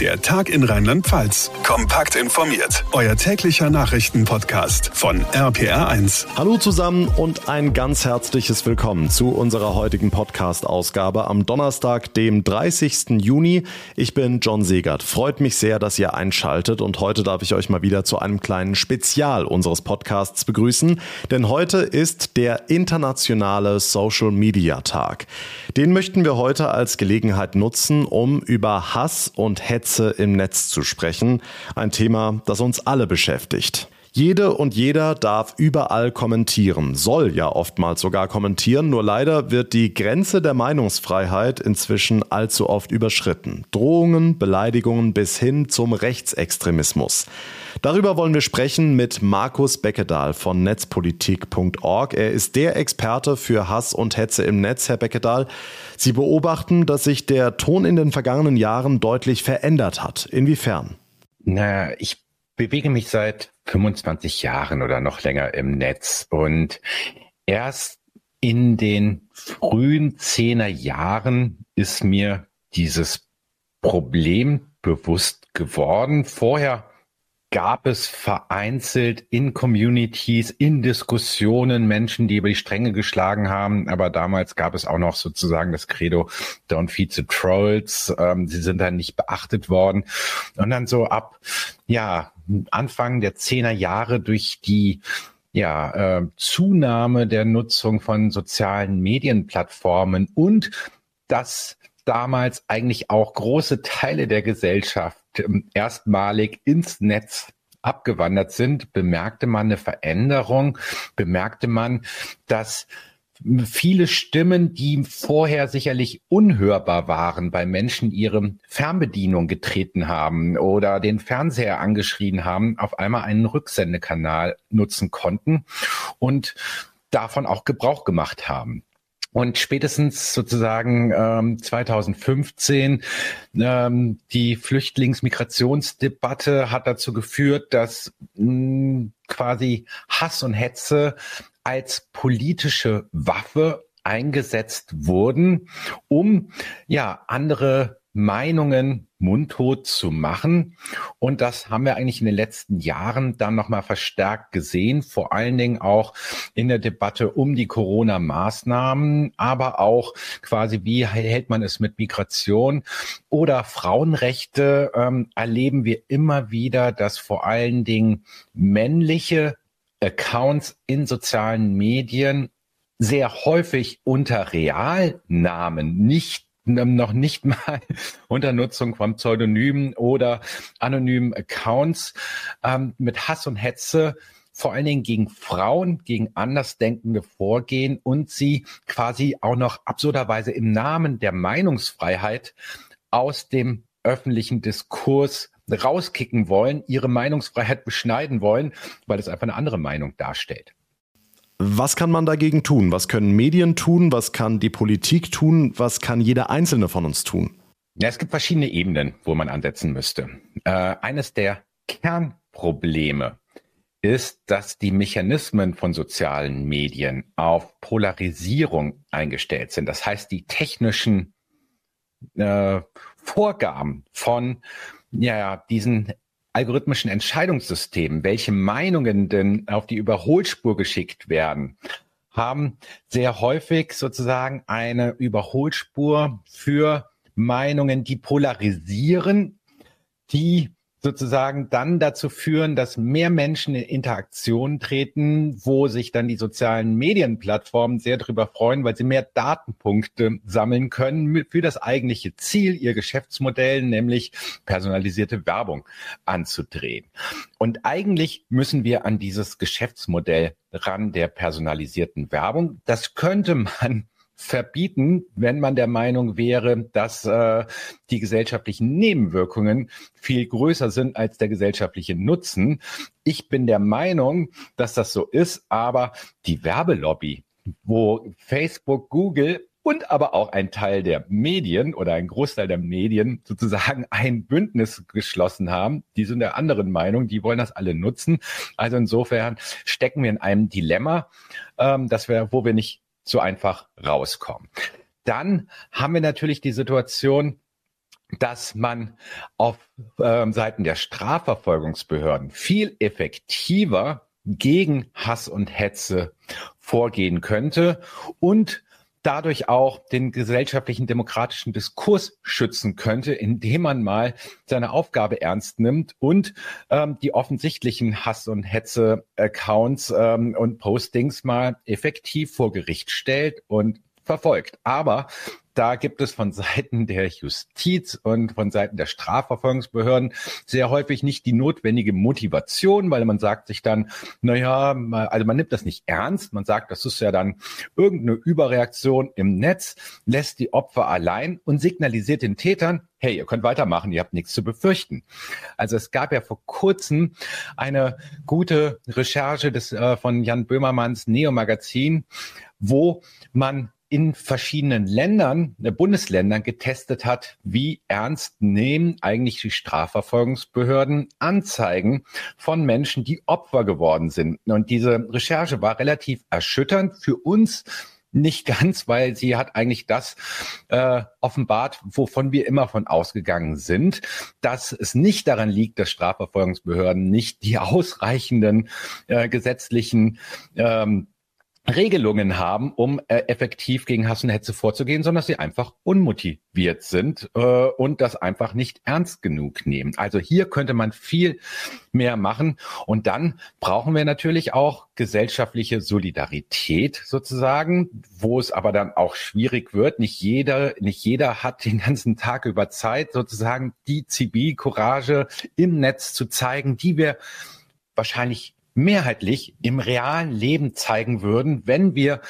Der Tag in Rheinland-Pfalz. Kompakt informiert. Euer täglicher Nachrichtenpodcast von RPR1. Hallo zusammen und ein ganz herzliches Willkommen zu unserer heutigen Podcast-Ausgabe am Donnerstag, dem 30. Juni. Ich bin John Segert. Freut mich sehr, dass ihr einschaltet und heute darf ich euch mal wieder zu einem kleinen Spezial unseres Podcasts begrüßen, denn heute ist der internationale Social Media Tag. Den möchten wir heute als Gelegenheit nutzen, um über Hass und Hetze Hetze im Netz zu sprechen. Ein Thema, das uns alle beschäftigt. Jede und jeder darf überall kommentieren, soll ja oftmals sogar kommentieren, nur leider wird die Grenze der Meinungsfreiheit inzwischen allzu oft überschritten. Drohungen, Beleidigungen bis hin zum Rechtsextremismus. Darüber wollen wir sprechen mit Markus Beckedahl von netzpolitik.org. Er ist der Experte für Hass und Hetze im Netz, Herr Beckedahl. Sie beobachten, dass sich der Ton in den vergangenen Jahren deutlich verändert hat. Inwiefern? Na, ich bewege mich seit 25 Jahren oder noch länger im Netz und erst in den frühen Zehner Jahren ist mir dieses Problem bewusst geworden. Vorher gab es vereinzelt in Communities, in Diskussionen Menschen, die über die Stränge geschlagen haben. Aber damals gab es auch noch sozusagen das Credo, don't feed the trolls. Ähm, sie sind dann nicht beachtet worden. Und dann so ab, ja, Anfang der Zehner Jahre durch die ja, äh, Zunahme der Nutzung von sozialen Medienplattformen und das damals eigentlich auch große Teile der Gesellschaft ähm, erstmalig ins Netz abgewandert sind, bemerkte man eine Veränderung, bemerkte man, dass viele Stimmen, die vorher sicherlich unhörbar waren, bei Menschen ihre Fernbedienung getreten haben oder den Fernseher angeschrien haben, auf einmal einen Rücksendekanal nutzen konnten und davon auch Gebrauch gemacht haben. Und spätestens sozusagen ähm, 2015 ähm, die Flüchtlingsmigrationsdebatte hat dazu geführt, dass mh, quasi Hass und Hetze als politische Waffe eingesetzt wurden, um ja andere Meinungen mundtot zu machen. Und das haben wir eigentlich in den letzten Jahren dann nochmal verstärkt gesehen, vor allen Dingen auch in der Debatte um die Corona-Maßnahmen, aber auch quasi, wie hält man es mit Migration oder Frauenrechte, ähm, erleben wir immer wieder, dass vor allen Dingen männliche Accounts in sozialen Medien sehr häufig unter Realnamen, nicht noch nicht mal unter Nutzung von Pseudonymen oder anonymen Accounts ähm, mit Hass und Hetze vor allen Dingen gegen Frauen, gegen Andersdenkende vorgehen und sie quasi auch noch absurderweise im Namen der Meinungsfreiheit aus dem öffentlichen Diskurs rauskicken wollen, ihre Meinungsfreiheit beschneiden wollen, weil es einfach eine andere Meinung darstellt. Was kann man dagegen tun? Was können Medien tun? Was kann die Politik tun? Was kann jeder Einzelne von uns tun? Ja, es gibt verschiedene Ebenen, wo man ansetzen müsste. Äh, eines der Kernprobleme ist, dass die Mechanismen von sozialen Medien auf Polarisierung eingestellt sind. Das heißt, die technischen äh, Vorgaben von ja, diesen algorithmischen Entscheidungssystemen, welche Meinungen denn auf die Überholspur geschickt werden, haben sehr häufig sozusagen eine Überholspur für Meinungen, die polarisieren, die sozusagen dann dazu führen, dass mehr Menschen in Interaktion treten, wo sich dann die sozialen Medienplattformen sehr darüber freuen, weil sie mehr Datenpunkte sammeln können für das eigentliche Ziel, ihr Geschäftsmodell, nämlich personalisierte Werbung anzudrehen. Und eigentlich müssen wir an dieses Geschäftsmodell ran der personalisierten Werbung. Das könnte man verbieten, wenn man der Meinung wäre, dass äh, die gesellschaftlichen Nebenwirkungen viel größer sind als der gesellschaftliche Nutzen. Ich bin der Meinung, dass das so ist, aber die Werbelobby, wo Facebook, Google und aber auch ein Teil der Medien oder ein Großteil der Medien sozusagen ein Bündnis geschlossen haben. Die sind der anderen Meinung, die wollen das alle nutzen. Also insofern stecken wir in einem Dilemma, ähm, dass wir, wo wir nicht so einfach rauskommen. Dann haben wir natürlich die Situation, dass man auf äh, Seiten der Strafverfolgungsbehörden viel effektiver gegen Hass und Hetze vorgehen könnte und dadurch auch den gesellschaftlichen demokratischen Diskurs schützen könnte, indem man mal seine Aufgabe ernst nimmt und ähm, die offensichtlichen Hass- und Hetze-Accounts ähm, und Postings mal effektiv vor Gericht stellt und verfolgt. Aber da gibt es von Seiten der Justiz und von Seiten der Strafverfolgungsbehörden sehr häufig nicht die notwendige Motivation, weil man sagt sich dann, naja, also man nimmt das nicht ernst. Man sagt, das ist ja dann irgendeine Überreaktion im Netz, lässt die Opfer allein und signalisiert den Tätern, hey, ihr könnt weitermachen, ihr habt nichts zu befürchten. Also es gab ja vor kurzem eine gute Recherche des, äh, von Jan Böhmermanns Neo-Magazin, wo man in verschiedenen Ländern, äh, Bundesländern getestet hat, wie ernst nehmen eigentlich die Strafverfolgungsbehörden Anzeigen von Menschen, die Opfer geworden sind. Und diese Recherche war relativ erschütternd für uns nicht ganz, weil sie hat eigentlich das äh, offenbart, wovon wir immer von ausgegangen sind, dass es nicht daran liegt, dass Strafverfolgungsbehörden nicht die ausreichenden äh, gesetzlichen ähm, Regelungen haben, um äh, effektiv gegen Hass und Hetze vorzugehen, sondern dass sie einfach unmotiviert sind äh, und das einfach nicht ernst genug nehmen. Also hier könnte man viel mehr machen und dann brauchen wir natürlich auch gesellschaftliche Solidarität sozusagen, wo es aber dann auch schwierig wird. Nicht jeder, nicht jeder hat den ganzen Tag über Zeit sozusagen die Zivilcourage im Netz zu zeigen, die wir wahrscheinlich mehrheitlich im realen Leben zeigen würden, wenn wir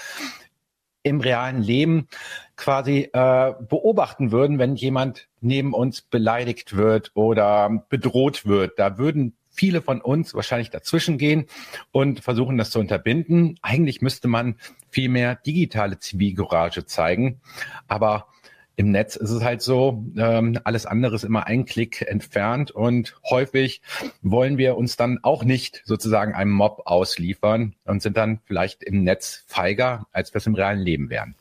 im realen Leben quasi äh, beobachten würden, wenn jemand neben uns beleidigt wird oder bedroht wird. Da würden viele von uns wahrscheinlich dazwischen gehen und versuchen, das zu unterbinden. Eigentlich müsste man viel mehr digitale Zivilcourage zeigen. Aber im Netz ist es halt so, ähm, alles andere ist immer ein Klick entfernt und häufig wollen wir uns dann auch nicht sozusagen einem Mob ausliefern und sind dann vielleicht im Netz feiger, als wir es im realen Leben wären.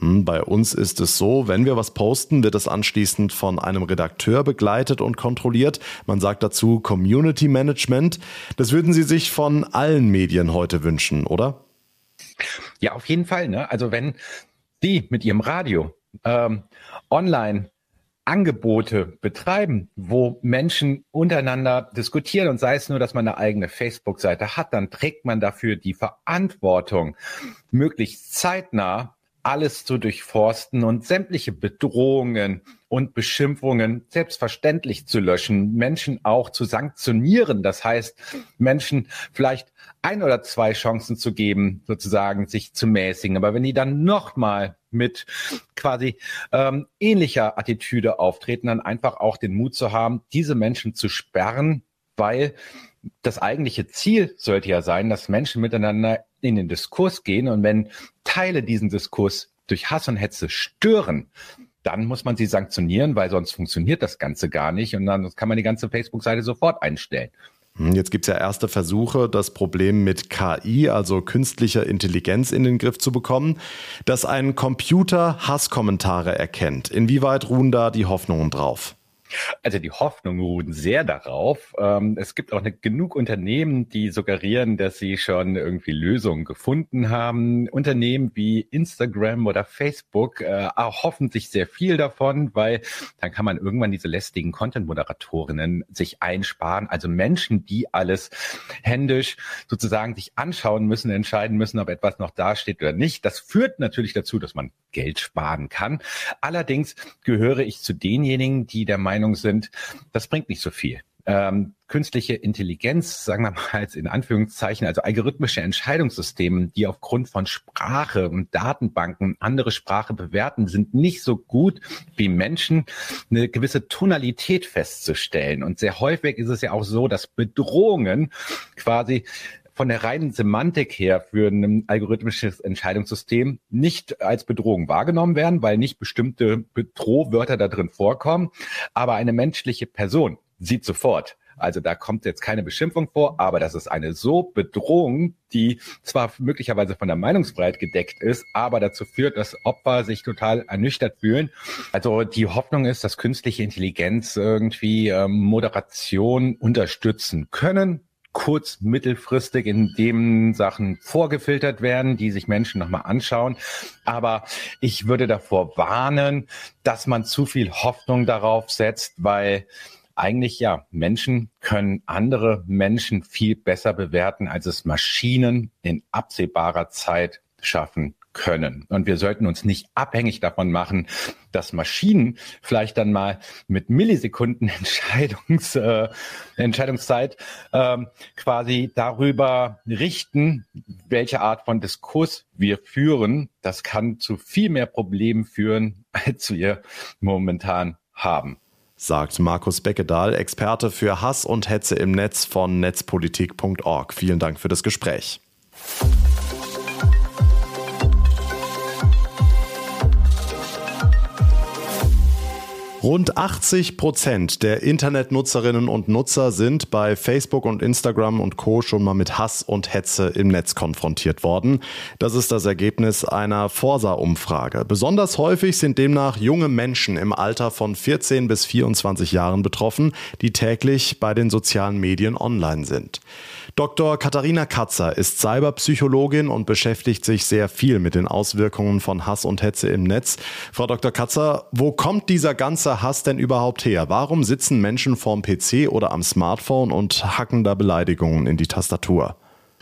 Hm, bei uns ist es so, wenn wir was posten, wird es anschließend von einem Redakteur begleitet und kontrolliert. Man sagt dazu Community Management. Das würden Sie sich von allen Medien heute wünschen, oder? Ja, auf jeden Fall. Ne? Also wenn Sie mit Ihrem Radio ähm, online Angebote betreiben, wo Menschen untereinander diskutieren und sei es nur, dass man eine eigene Facebook-Seite hat, dann trägt man dafür die Verantwortung, möglichst zeitnah alles zu durchforsten und sämtliche Bedrohungen und Beschimpfungen selbstverständlich zu löschen, Menschen auch zu sanktionieren. Das heißt, Menschen vielleicht ein oder zwei Chancen zu geben, sozusagen sich zu mäßigen. Aber wenn die dann nochmal mit quasi ähm, ähnlicher Attitüde auftreten, dann einfach auch den Mut zu haben, diese Menschen zu sperren, weil das eigentliche Ziel sollte ja sein, dass Menschen miteinander in den Diskurs gehen und wenn Teile diesen Diskurs durch Hass und Hetze stören, dann muss man sie sanktionieren, weil sonst funktioniert das Ganze gar nicht und dann kann man die ganze Facebook-Seite sofort einstellen. Hm, jetzt gibt es ja erste Versuche, das Problem mit KI, also künstlicher Intelligenz, in den Griff zu bekommen, dass ein Computer Hasskommentare erkennt. Inwieweit ruhen da die Hoffnungen drauf? Also die Hoffnungen ruhen sehr darauf. Ähm, es gibt auch nicht genug Unternehmen, die suggerieren, dass sie schon irgendwie Lösungen gefunden haben. Unternehmen wie Instagram oder Facebook äh, hoffen sich sehr viel davon, weil dann kann man irgendwann diese lästigen Content-Moderatorinnen sich einsparen. Also Menschen, die alles händisch sozusagen sich anschauen müssen, entscheiden müssen, ob etwas noch dasteht oder nicht. Das führt natürlich dazu, dass man Geld sparen kann. Allerdings gehöre ich zu denjenigen, die der Meinung sind, das bringt nicht so viel. Ähm, künstliche Intelligenz, sagen wir mal jetzt in Anführungszeichen, also algorithmische Entscheidungssysteme, die aufgrund von Sprache und Datenbanken andere Sprache bewerten, sind nicht so gut wie Menschen, eine gewisse Tonalität festzustellen. Und sehr häufig ist es ja auch so, dass Bedrohungen quasi von der reinen Semantik her für ein algorithmisches Entscheidungssystem nicht als Bedrohung wahrgenommen werden, weil nicht bestimmte Bedrohwörter da drin vorkommen. Aber eine menschliche Person sieht sofort, Also da kommt jetzt keine Beschimpfung vor, aber das ist eine so Bedrohung, die zwar möglicherweise von der Meinungsfreiheit gedeckt ist, aber dazu führt, dass Opfer sich total ernüchtert fühlen. Also die Hoffnung ist, dass künstliche Intelligenz irgendwie ähm, Moderation unterstützen können kurz-, mittelfristig, in dem Sachen vorgefiltert werden, die sich Menschen nochmal anschauen. Aber ich würde davor warnen, dass man zu viel Hoffnung darauf setzt, weil eigentlich ja, Menschen können andere Menschen viel besser bewerten, als es Maschinen in absehbarer Zeit schaffen können. Und wir sollten uns nicht abhängig davon machen, dass Maschinen vielleicht dann mal mit Millisekunden Entscheidungs, äh, Entscheidungszeit ähm, quasi darüber richten, welche Art von Diskurs wir führen. Das kann zu viel mehr Problemen führen, als wir momentan haben sagt Markus Beckedahl, Experte für Hass und Hetze im Netz von netzpolitik.org. Vielen Dank für das Gespräch. Rund 80 Prozent der Internetnutzerinnen und Nutzer sind bei Facebook und Instagram und Co. schon mal mit Hass und Hetze im Netz konfrontiert worden. Das ist das Ergebnis einer Forsa-Umfrage. Besonders häufig sind demnach junge Menschen im Alter von 14 bis 24 Jahren betroffen, die täglich bei den sozialen Medien online sind. Dr. Katharina Katzer ist Cyberpsychologin und beschäftigt sich sehr viel mit den Auswirkungen von Hass und Hetze im Netz. Frau Dr. Katzer, wo kommt dieser ganze Hass denn überhaupt her? Warum sitzen Menschen vorm PC oder am Smartphone und hacken da Beleidigungen in die Tastatur?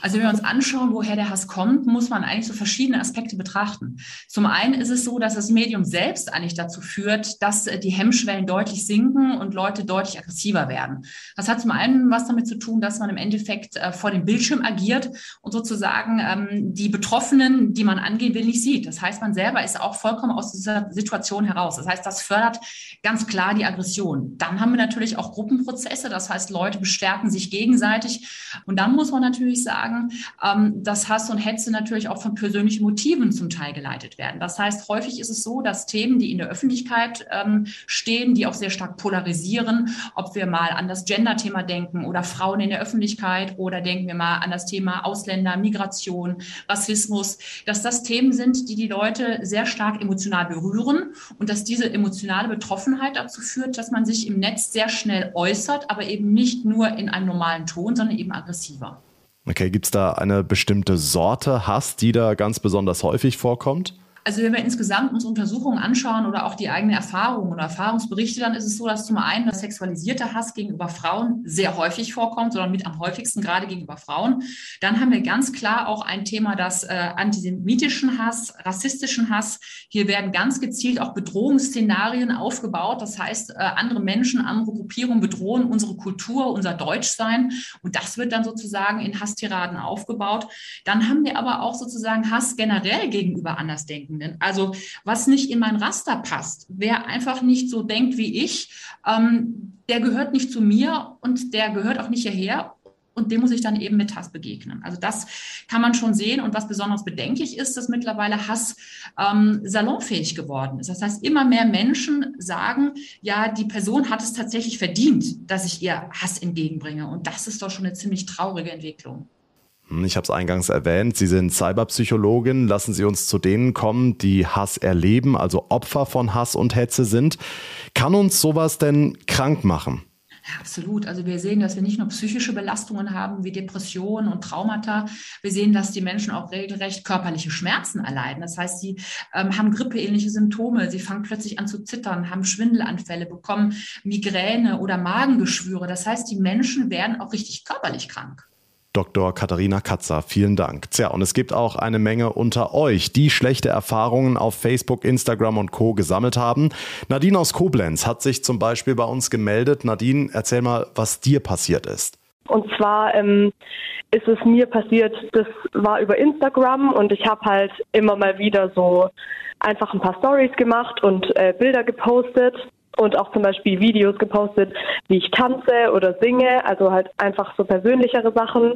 Also wenn wir uns anschauen, woher der Hass kommt, muss man eigentlich so verschiedene Aspekte betrachten. Zum einen ist es so, dass das Medium selbst eigentlich dazu führt, dass äh, die Hemmschwellen deutlich sinken und Leute deutlich aggressiver werden. Das hat zum einen was damit zu tun, dass man im Endeffekt äh, vor dem Bildschirm agiert und sozusagen ähm, die Betroffenen, die man angehen will, nicht sieht. Das heißt, man selber ist auch vollkommen aus dieser Situation heraus. Das heißt, das fördert ganz klar die Aggression. Dann haben wir natürlich auch Gruppenprozesse. Das heißt, Leute bestärken sich gegenseitig. Und dann muss man natürlich sagen, sagen, ähm, dass Hass und Hetze natürlich auch von persönlichen Motiven zum Teil geleitet werden. Das heißt, häufig ist es so, dass Themen, die in der Öffentlichkeit ähm, stehen, die auch sehr stark polarisieren, ob wir mal an das Gender-Thema denken oder Frauen in der Öffentlichkeit oder denken wir mal an das Thema Ausländer, Migration, Rassismus, dass das Themen sind, die die Leute sehr stark emotional berühren und dass diese emotionale Betroffenheit dazu führt, dass man sich im Netz sehr schnell äußert, aber eben nicht nur in einem normalen Ton, sondern eben aggressiver. Okay, gibt es da eine bestimmte Sorte Hass, die da ganz besonders häufig vorkommt? Also wenn wir insgesamt uns Untersuchungen anschauen oder auch die eigene Erfahrungen oder Erfahrungsberichte, dann ist es so, dass zum einen das sexualisierte Hass gegenüber Frauen sehr häufig vorkommt, sondern mit am häufigsten gerade gegenüber Frauen. Dann haben wir ganz klar auch ein Thema, das äh, antisemitischen Hass, rassistischen Hass. Hier werden ganz gezielt auch Bedrohungsszenarien aufgebaut. Das heißt, äh, andere Menschen, andere Gruppierungen bedrohen unsere Kultur, unser Deutschsein. Und das wird dann sozusagen in Hasstiraden aufgebaut. Dann haben wir aber auch sozusagen Hass generell gegenüber Andersdenken. Denkenden. Also was nicht in mein Raster passt, wer einfach nicht so denkt wie ich, ähm, der gehört nicht zu mir und der gehört auch nicht hierher und dem muss ich dann eben mit Hass begegnen. Also das kann man schon sehen. Und was besonders bedenklich ist, dass mittlerweile Hass ähm, salonfähig geworden ist. Das heißt, immer mehr Menschen sagen, ja, die Person hat es tatsächlich verdient, dass ich ihr Hass entgegenbringe. Und das ist doch schon eine ziemlich traurige Entwicklung. Hm, ich habe es eingangs erwähnt, Sie sind Cyberpsychologin. Lassen Sie uns zu denen kommen, die Hass erleben, also Opfer von Hass und Hetze sind. Kann uns sowas denn krank machen? Ja, absolut. Also wir sehen, dass wir nicht nur psychische Belastungen haben wie Depressionen und Traumata. Wir sehen, dass die Menschen auch regelrecht körperliche Schmerzen erleiden. Das heißt, sie ähm, haben grippeähnliche Symptome. Sie fangen plötzlich an zu zittern, haben Schwindelanfälle, bekommen Migräne oder Magengeschwüre. Das heißt, die Menschen werden auch richtig körperlich krank. Dr. Katharina Katzer. Vielen Dank. Tja, und es gibt auch eine Menge unter euch, die schlechte Erfahrungen auf Facebook, Instagram und Co. gesammelt haben. Nadine aus Koblenz hat sich zum Beispiel bei uns gemeldet. Nadine, erzähl mal, was dir passiert ist. Und zwar ähm, ist es mir passiert, das war über Instagram und ich habe halt immer mal wieder so einfach ein paar Stories gemacht und äh, Bilder gepostet und auch zum Beispiel Videos gepostet, wie ich tanze oder singe, also halt einfach so persönlichere Sachen.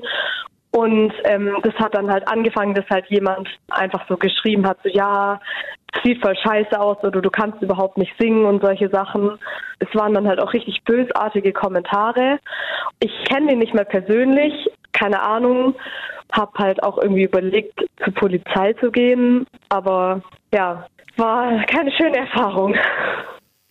Und ähm, das hat dann halt angefangen, dass halt jemand einfach so geschrieben hat, so ja, sieht voll scheiße aus oder du kannst überhaupt nicht singen und solche Sachen. Es waren dann halt auch richtig bösartige Kommentare. Ich kenne ihn nicht mehr persönlich, keine Ahnung, habe halt auch irgendwie überlegt, zur Polizei zu gehen, aber ja, war keine schöne Erfahrung.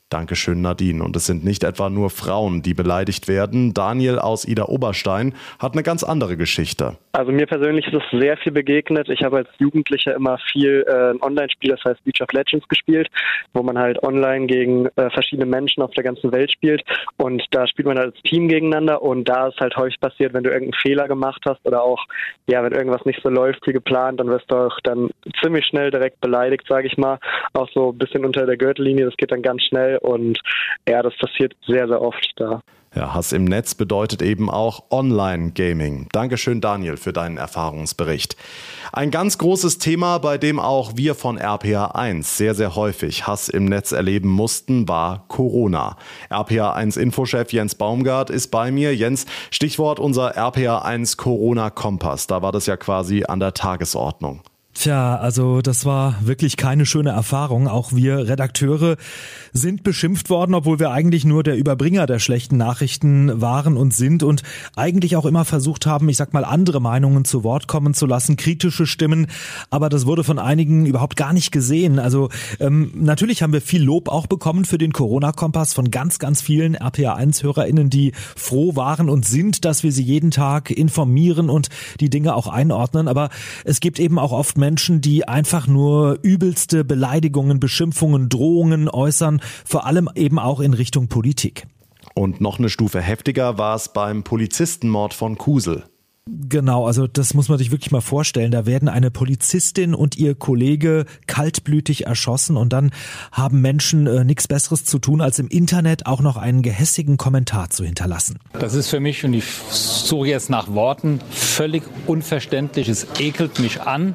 Dankeschön, Nadine. Und es sind nicht etwa nur Frauen, die beleidigt werden. Daniel aus Ida Oberstein hat eine ganz andere Geschichte. Also mir persönlich ist es sehr viel begegnet. Ich habe als Jugendlicher immer viel äh, Online-Spiel, das heißt League of Legends gespielt, wo man halt online gegen äh, verschiedene Menschen auf der ganzen Welt spielt. Und da spielt man halt als Team gegeneinander. Und da ist halt häufig passiert, wenn du irgendeinen Fehler gemacht hast oder auch, ja, wenn irgendwas nicht so läuft wie geplant, dann wirst du auch dann ziemlich schnell direkt beleidigt, sage ich mal. Auch so ein bisschen unter der Gürtellinie. Das geht dann ganz schnell und ja, das passiert sehr, sehr oft da. Ja, Hass im Netz bedeutet eben auch Online-Gaming. Dankeschön, Daniel, für deinen Erfahrungsbericht. Ein ganz großes Thema, bei dem auch wir von RPA1 sehr, sehr häufig Hass im Netz erleben mussten, war Corona. RPA1-Infochef Jens Baumgart ist bei mir. Jens, Stichwort unser RPA1 Corona-Kompass. Da war das ja quasi an der Tagesordnung. Tja, also das war wirklich keine schöne Erfahrung. Auch wir Redakteure sind beschimpft worden, obwohl wir eigentlich nur der Überbringer der schlechten Nachrichten waren und sind und eigentlich auch immer versucht haben, ich sag mal, andere Meinungen zu Wort kommen zu lassen, kritische Stimmen. Aber das wurde von einigen überhaupt gar nicht gesehen. Also ähm, natürlich haben wir viel Lob auch bekommen für den Corona-Kompass von ganz, ganz vielen RPA1-HörerInnen, die froh waren und sind, dass wir sie jeden Tag informieren und die Dinge auch einordnen. Aber es gibt eben auch oft Menschen, die einfach nur übelste Beleidigungen, Beschimpfungen, Drohungen äußern, vor allem eben auch in Richtung Politik. Und noch eine Stufe heftiger war es beim Polizistenmord von Kusel. Genau, also das muss man sich wirklich mal vorstellen. Da werden eine Polizistin und ihr Kollege kaltblütig erschossen und dann haben Menschen äh, nichts Besseres zu tun, als im Internet auch noch einen gehässigen Kommentar zu hinterlassen. Das ist für mich, und ich suche jetzt nach Worten, völlig unverständlich. Es ekelt mich an.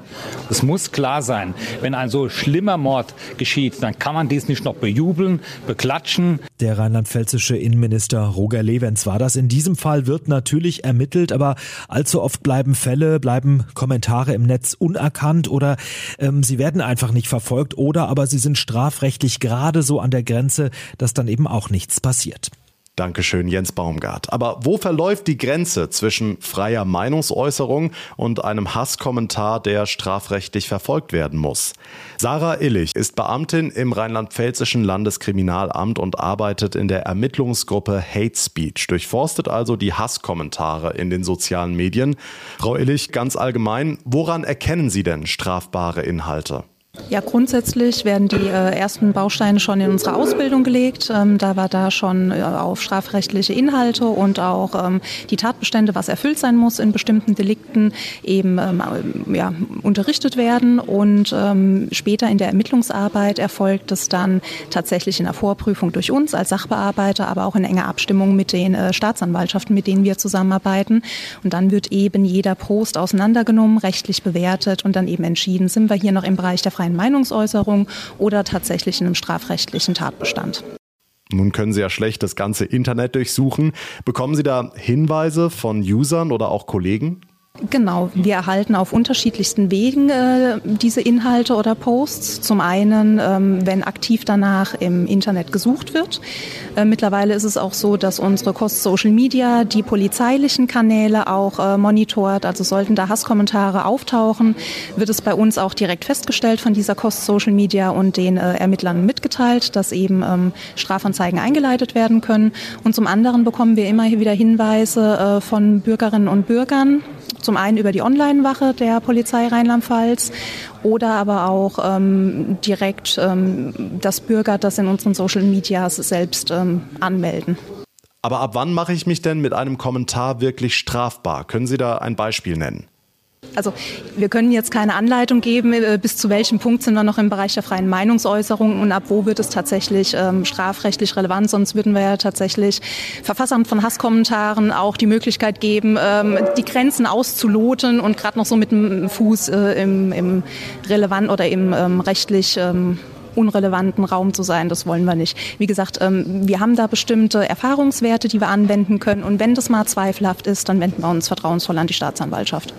Es muss klar sein, wenn ein so schlimmer Mord geschieht, dann kann man dies nicht noch bejubeln, beklatschen. Der rheinland-pfälzische Innenminister Roger Levens war das. In diesem Fall wird natürlich ermittelt, aber allzu oft bleiben Fälle, bleiben Kommentare im Netz unerkannt oder ähm, sie werden einfach nicht verfolgt oder aber sie sind strafrechtlich gerade so an der Grenze, dass dann eben auch nichts passiert. Dankeschön, Jens Baumgart. Aber wo verläuft die Grenze zwischen freier Meinungsäußerung und einem Hasskommentar, der strafrechtlich verfolgt werden muss? Sarah Illich ist Beamtin im rheinland-pfälzischen Landeskriminalamt und arbeitet in der Ermittlungsgruppe Hate Speech, durchforstet also die Hasskommentare in den sozialen Medien. Frau Illich, ganz allgemein, woran erkennen Sie denn strafbare Inhalte? Ja, grundsätzlich werden die äh, ersten Bausteine schon in unsere Ausbildung gelegt. Ähm, da war da schon äh, auf strafrechtliche Inhalte und auch ähm, die Tatbestände, was erfüllt sein muss in bestimmten Delikten, eben ähm, ja, unterrichtet werden. Und ähm, später in der Ermittlungsarbeit erfolgt es dann tatsächlich in der Vorprüfung durch uns als Sachbearbeiter, aber auch in enger Abstimmung mit den äh, Staatsanwaltschaften, mit denen wir zusammenarbeiten. Und dann wird eben jeder Post auseinandergenommen, rechtlich bewertet und dann eben entschieden, sind wir hier noch im Bereich der freien freien Meinungsäußerung oder tatsächlich in einem strafrechtlichen Tatbestand. Nun können Sie ja schlecht das ganze Internet durchsuchen. Bekommen Sie da Hinweise von Usern oder auch Kollegen? Genau, wir erhalten auf unterschiedlichsten Wegen äh, diese Inhalte oder Posts. Zum einen, ähm, wenn aktiv danach im Internet gesucht wird. Äh, mittlerweile ist es auch so, dass unsere Cost Social Media die polizeilichen Kanäle auch äh, monitort. Also sollten da Hasskommentare auftauchen, wird es bei uns auch direkt festgestellt von dieser Cost Social Media und den äh, Ermittlern mitgeteilt, dass eben ähm, Strafanzeigen eingeleitet werden können. Und zum anderen bekommen wir immer wieder Hinweise äh, von Bürgerinnen und Bürgern, zum einen über die Online-Wache der Polizei Rheinland-Pfalz oder aber auch ähm, direkt ähm, das Bürger das in unseren Social Medias selbst ähm, anmelden. Aber ab wann mache ich mich denn mit einem Kommentar wirklich strafbar? Können Sie da ein Beispiel nennen? Also wir können jetzt keine Anleitung geben, äh, bis zu welchem Punkt sind wir noch im Bereich der freien Meinungsäußerung und ab wo wird es tatsächlich ähm, strafrechtlich relevant. Sonst würden wir ja tatsächlich Verfassern von Hasskommentaren auch die Möglichkeit geben, ähm, die Grenzen auszuloten und gerade noch so mit dem Fuß äh, im, im relevant oder im ähm, rechtlich ähm, unrelevanten Raum zu sein. Das wollen wir nicht. Wie gesagt, ähm, wir haben da bestimmte Erfahrungswerte, die wir anwenden können. Und wenn das mal zweifelhaft ist, dann wenden wir uns vertrauensvoll an die Staatsanwaltschaft.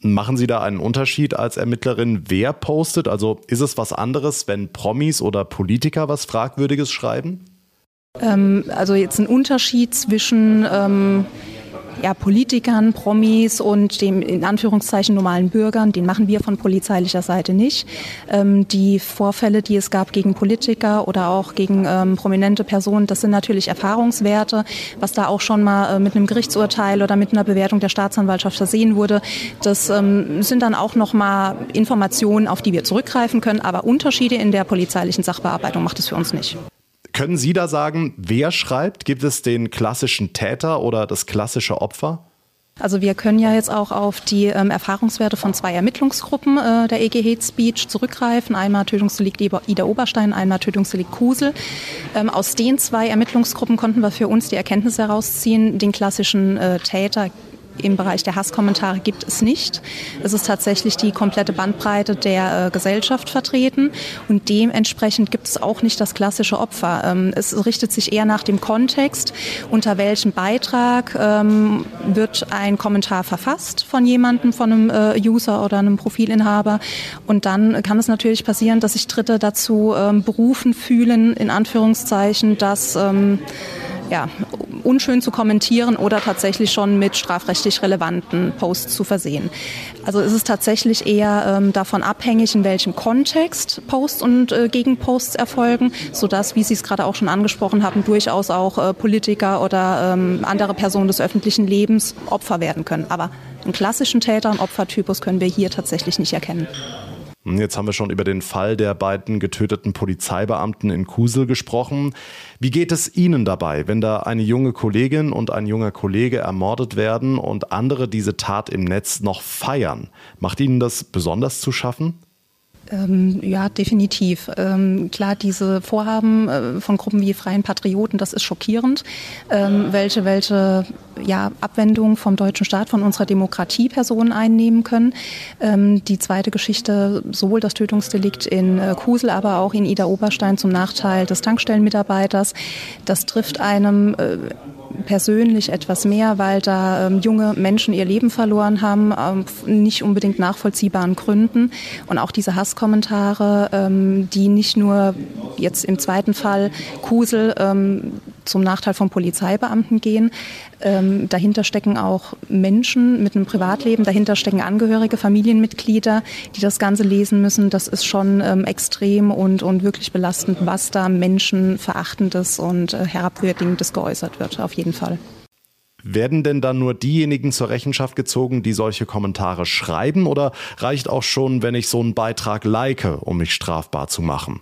Machen Sie da einen Unterschied als Ermittlerin, wer postet? Also ist es was anderes, wenn Promis oder Politiker was Fragwürdiges schreiben? Ähm, also jetzt ein Unterschied zwischen ähm, ja, Politikern, Promis und dem in Anführungszeichen normalen Bürgern, den machen wir von polizeilicher Seite nicht. Ähm, die Vorfälle, die es gab gegen Politiker oder auch gegen ähm, prominente Personen, das sind natürlich Erfahrungswerte, was da auch schon mal äh, mit einem Gerichtsurteil oder mit einer Bewertung der Staatsanwaltschaft versehen wurde. Das ähm, sind dann auch noch mal Informationen, auf die wir zurückgreifen können, aber Unterschiede in der polizeilichen Sachbearbeitung macht es für uns nicht. Können Sie da sagen, wer schreibt? Gibt es den klassischen Täter oder das klassische Opfer? Also wir können ja jetzt auch auf die ähm, Erfahrungswerte von zwei Ermittlungsgruppen äh, der EG Hate Speech zurückgreifen. Einmal Tötungsdelikt Ida Oberstein, einmal Tötungsdelikt Kusel. Ähm, aus den zwei Ermittlungsgruppen konnten wir für uns die Erkenntnis herausziehen, den klassischen äh, Täter im Bereich der Hasskommentare gibt es nicht. Es ist tatsächlich die komplette Bandbreite der äh, Gesellschaft vertreten und dementsprechend gibt es auch nicht das klassische Opfer. Ähm, es richtet sich eher nach dem Kontext, unter welchem Beitrag ähm, wird ein Kommentar verfasst von jemandem, von einem äh, User oder einem Profilinhaber und dann kann es natürlich passieren, dass sich Dritte dazu ähm, berufen fühlen, in Anführungszeichen, dass ähm, ja, unschön zu kommentieren oder tatsächlich schon mit strafrechtlich relevanten Posts zu versehen. Also ist es tatsächlich eher ähm, davon abhängig, in welchem Kontext Posts und äh, Gegenposts erfolgen, sodass, wie Sie es gerade auch schon angesprochen haben, durchaus auch äh, Politiker oder ähm, andere Personen des öffentlichen Lebens Opfer werden können. Aber einen klassischen Täter, einen Opfertypus können wir hier tatsächlich nicht erkennen. Hm, jetzt haben wir schon über den Fall der beiden getöteten Polizeibeamten in Kusel gesprochen. Wie geht es Ihnen dabei, wenn da eine junge Kollegin und ein junger Kollege ermordet werden und andere diese Tat im Netz noch feiern? Macht Ihnen das besonders zu schaffen? Ähm, ja, definitiv. Ähm, klar, diese Vorhaben äh, von Gruppen wie Freien Patrioten, das ist schockierend. Ähm, welche, welche ja, Abwendung vom deutschen Staat, von unserer Demokratie Personen einnehmen können. Ähm, die zweite Geschichte, sowohl das Tötungsdelikt in äh, Kusel, aber auch in Ida Oberstein zum Nachteil des Tankstellenmitarbeiters, das trifft einem äh, persönlich etwas mehr, weil da ähm, junge Menschen ihr Leben verloren haben, ähm, nicht unbedingt nachvollziehbaren Gründen. Und auch diese Hasskommentare, ähm, die nicht nur jetzt im zweiten Fall Kusel ähm, zum Nachteil von Polizeibeamten gehen. Ähm, dahinter stecken auch Menschen mit einem Privatleben, dahinter stecken Angehörige, Familienmitglieder, die das Ganze lesen müssen. Das ist schon ähm, extrem und, und wirklich belastend, was da Menschenverachtendes und äh, Herabwürdigendes geäußert wird, auf jeden Fall. Werden denn dann nur diejenigen zur Rechenschaft gezogen, die solche Kommentare schreiben, oder reicht auch schon, wenn ich so einen Beitrag like, um mich strafbar zu machen?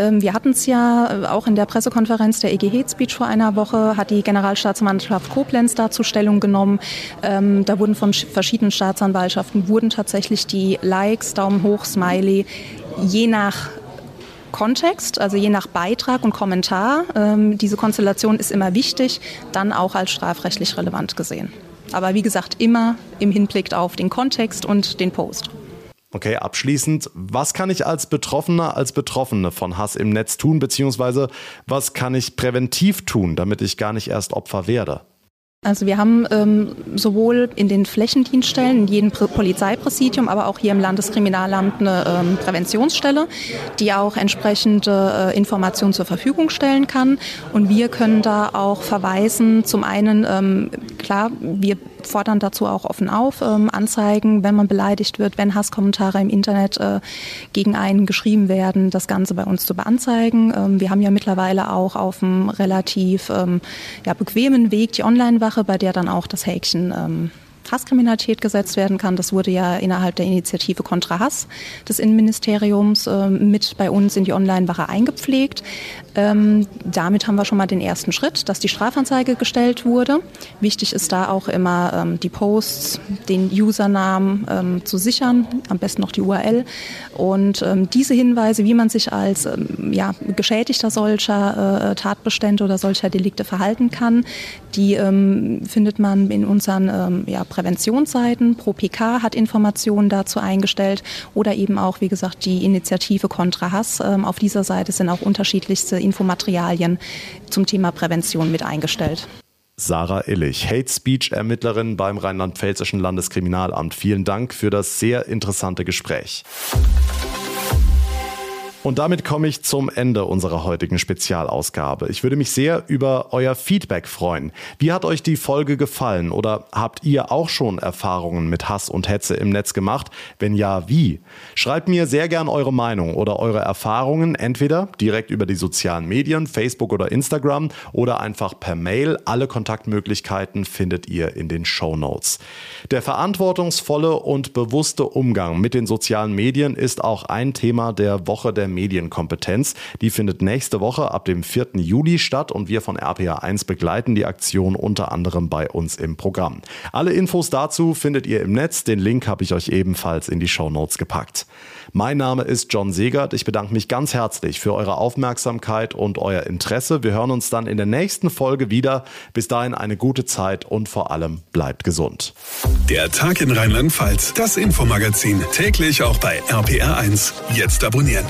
Ähm, wir hatten es ja äh, auch in der Pressekonferenz der EG Hate Speech vor einer Woche, hat die Generalstaatsanwaltschaft Koblenz dazu Stellung genommen. Ähm, da wurden von verschiedenen Staatsanwaltschaften wurden tatsächlich die Likes, Daumen hoch, Smiley, je nach Kontext, also je nach Beitrag und Kommentar, ähm, diese Konstellation ist immer wichtig, dann auch als strafrechtlich relevant gesehen. Aber wie gesagt, immer im Hinblick auf den Kontext und den Post. Okay, abschließend, was kann ich als Betroffener, als Betroffene von Hass im Netz tun, beziehungsweise was kann ich präventiv tun, damit ich gar nicht erst Opfer werde? Also wir haben ähm, sowohl in den Flächendienststellen, in jedem Polizeipräsidium, aber auch hier im Landeskriminalamt eine ähm, Präventionsstelle, die auch entsprechende äh, Informationen zur Verfügung stellen kann. Und wir können da auch verweisen, zum einen, ähm, klar, wir fordern dazu auch offen auf, ähm, Anzeigen, wenn man beleidigt wird, wenn Hasskommentare im Internet äh, gegen einen geschrieben werden, das Ganze bei uns zu beanzeigen. Ähm, wir haben ja mittlerweile auch auf einem relativ ähm, ja, bequemen Weg die Online-Wache, bei der dann auch das Häkchen ähm, Hasskriminalität gesetzt werden kann. Das wurde ja innerhalb der Initiative Contra Hass des Innenministeriums äh, mit bei uns in die Online-Wache eingepflegt. Ähm, damit haben wir schon mal den ersten Schritt, dass die Strafanzeige gestellt wurde. Wichtig ist da auch immer ähm, die Posts, den Usernamen ähm, zu sichern, am besten noch die URL. Und ähm, diese Hinweise, wie man sich als ähm, ja, Geschädigter solcher äh, Tatbestände oder solcher Delikte verhalten kann, die ähm, findet man in unseren ja, Präventionsseiten. Pro PK hat Informationen dazu eingestellt oder eben auch, wie gesagt, die Initiative Contra Hass. auf dieser Seite sind auch unterschiedlichste Infomaterialien zum Thema Prävention mit eingestellt. Sarah Illich, Hate Speech Ermittlerin beim Rheinland-Pfälzischen Landeskriminalamt. Vielen Dank für das sehr interessante Gespräch. Und damit komme ich zum Ende unserer heutigen Spezialausgabe. Ich würde mich sehr über euer Feedback freuen. Wie hat euch die Folge gefallen oder habt ihr auch schon Erfahrungen mit Hass und Hetze im Netz gemacht? Wenn ja, wie? Schreibt mir sehr gern eure Meinung oder eure Erfahrungen entweder direkt über die sozialen Medien, Facebook oder Instagram oder einfach per Mail. Alle Kontaktmöglichkeiten findet ihr in den Show Notes. Der verantwortungsvolle und bewusste Umgang mit den sozialen Medien ist auch ein Thema der Woche der Medienkompetenz. Die findet nächste Woche ab dem 4. Juli statt und wir von RPA1 begleiten die Aktion unter anderem bei uns im Programm. Alle Infos dazu findet ihr im Netz. Den Link habe ich euch ebenfalls in die Show Notes gepackt. Mein Name ist John Segert. Ich bedanke mich ganz herzlich für eure Aufmerksamkeit und euer Interesse. Wir hören uns dann in der nächsten Folge wieder. Bis dahin eine gute Zeit und vor allem bleibt gesund. Der Tag in Rheinland-Pfalz, das Infomagazin, täglich auch bei RPR1. Jetzt abonnieren.